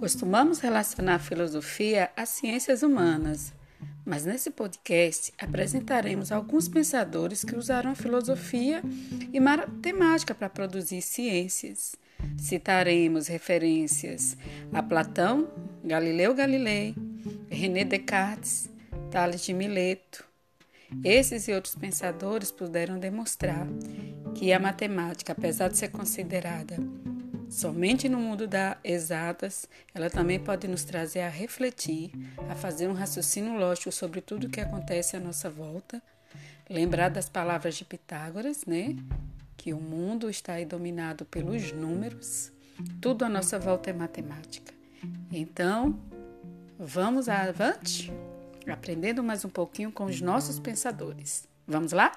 Costumamos relacionar a filosofia às ciências humanas, mas nesse podcast apresentaremos alguns pensadores que usaram a filosofia e matemática para produzir ciências. Citaremos referências a Platão, Galileu Galilei, René Descartes, Tales de Mileto. Esses e outros pensadores puderam demonstrar que a matemática, apesar de ser considerada Somente no mundo das exatas, ela também pode nos trazer a refletir, a fazer um raciocínio lógico sobre tudo o que acontece à nossa volta, lembrar das palavras de Pitágoras, né? Que o mundo está aí dominado pelos números, tudo à nossa volta é matemática. Então, vamos avante, aprendendo mais um pouquinho com os nossos pensadores. Vamos lá?